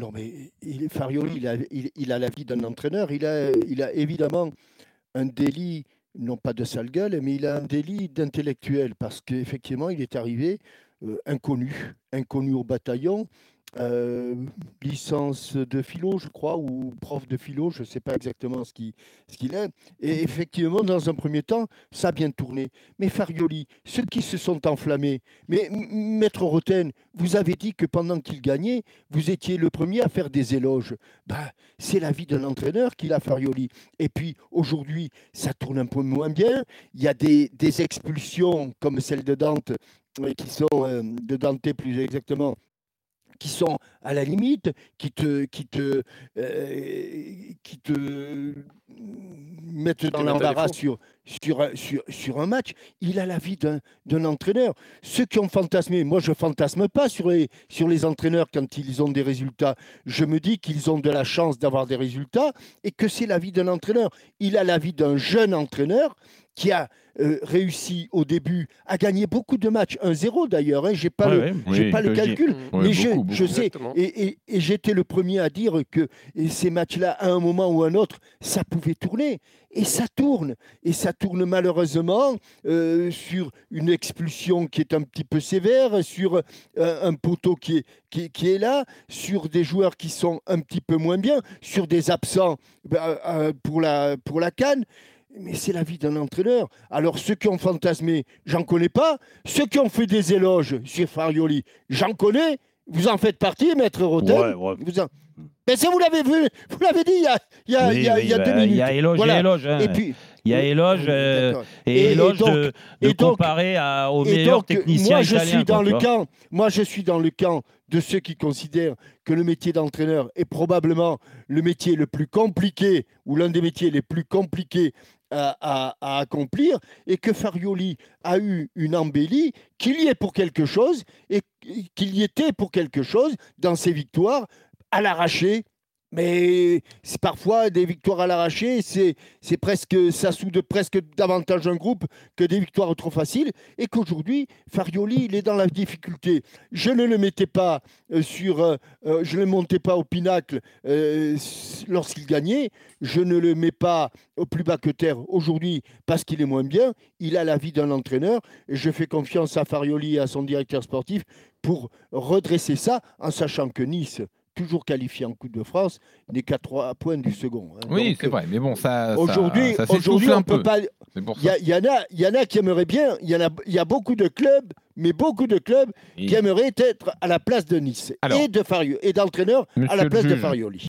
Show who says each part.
Speaker 1: Non, mais il, Farioli, il a, il, la vie d'un entraîneur. Il a, il a évidemment un délit, non pas de sale gueule, mais il a un délit d'intellectuel parce qu'effectivement, il est arrivé euh, inconnu, inconnu au bataillon. Euh, licence de philo, je crois, ou prof de philo, je ne sais pas exactement ce qu'il ce est. Et effectivement, dans un premier temps, ça a bien tourné. Mais Farioli, ceux qui se sont enflammés, mais Maître Roten, vous avez dit que pendant qu'il gagnait, vous étiez le premier à faire des éloges. Ben, c'est la vie d'un entraîneur qu'il a, Farioli. Et puis, aujourd'hui, ça tourne un peu moins bien. Il y a des, des expulsions comme celle de Dante, qui sont, euh, de Dante plus exactement, qui sont à la limite, qui te, qui te, euh, qui te mettent dans l'embarras sur, sur, sur, sur, un match. Il a la vie d'un entraîneur. Ceux qui ont fantasmé, moi je fantasme pas sur les, sur les entraîneurs quand ils ont des résultats. Je me dis qu'ils ont de la chance d'avoir des résultats et que c'est la vie d'un entraîneur. Il a la vie d'un jeune entraîneur qui a euh, réussi au début à gagner beaucoup de matchs, 1-0 d'ailleurs, hein, je n'ai pas, le, pas le calcul, mais je, sais, et, j'étais le premier à dire que ces matchs-là, à un moment ou à un autre, ça pouvait tourner. Et ça tourne. Et ça tourne malheureusement euh, sur une expulsion qui est un petit peu sévère, sur euh, un poteau qui est, là, sur des joueurs qui sont un petit peu moins bien, sur des absents ben, pour, la, pour la canne. Mais c'est la vie d'un entraîneur. Alors, ceux qui ont fantasmé, j'en connais pas. Ceux qui ont fait des éloges sur Farioli, j'en connais. Vous en faites partie, maître Rotel ouais, ouais. Vous Mais ça, vous l'avez vu, vous l'avez dit il y a, il y a, il y a, il y a deux minutes.
Speaker 2: Il y a éloge, voilà. il y a éloge. Hein. Et puis, il y a éloge euh, et, éloge donc, de, de et donc, comparer à, aux meilleurs techniciens
Speaker 1: moi, je
Speaker 2: italiens.
Speaker 1: Suis dans le camp, moi, je suis dans le camp de ceux qui considèrent que le métier d'entraîneur est probablement le métier le plus compliqué ou l'un des métiers les plus compliqués à, accomplir et que Farioli a eu une embellie, qu'il y est pour quelque chose et qu'il y était pour quelque chose dans ses victoires à l'arraché mais c'est parfois des victoires à l'arraché, c'est, presque, ça soude presque davantage un groupe que des victoires trop faciles. Et qu'aujourd'hui, Farioli, il est dans la difficulté. Je ne le mettais pas euh, sur, euh, euh, je ne le montais pas au pinacle lorsqu'il gagnait. Je ne le mets pas au plus bas que terre aujourd'hui parce qu'il est moins bien. Il a la vie d'un entraîneur et je fais confiance à Farioli et à son directeur sportif pour redresser ça en sachant que Nice toujours qualifié en Coupe de France, n'est qu'à 3 points du second.
Speaker 3: Hein. Oui, c'est vrai, mais bon, ça.
Speaker 1: Aujourd'hui, aujourd'hui on peut pas. Il y, en a, il y en a qui aimeraient bien. Il y en a, il y a beaucoup de clubs, mais beaucoup de clubs qui aimeraient être à la place de Nice et de Fario et d'entraîneur à la place de Farioli.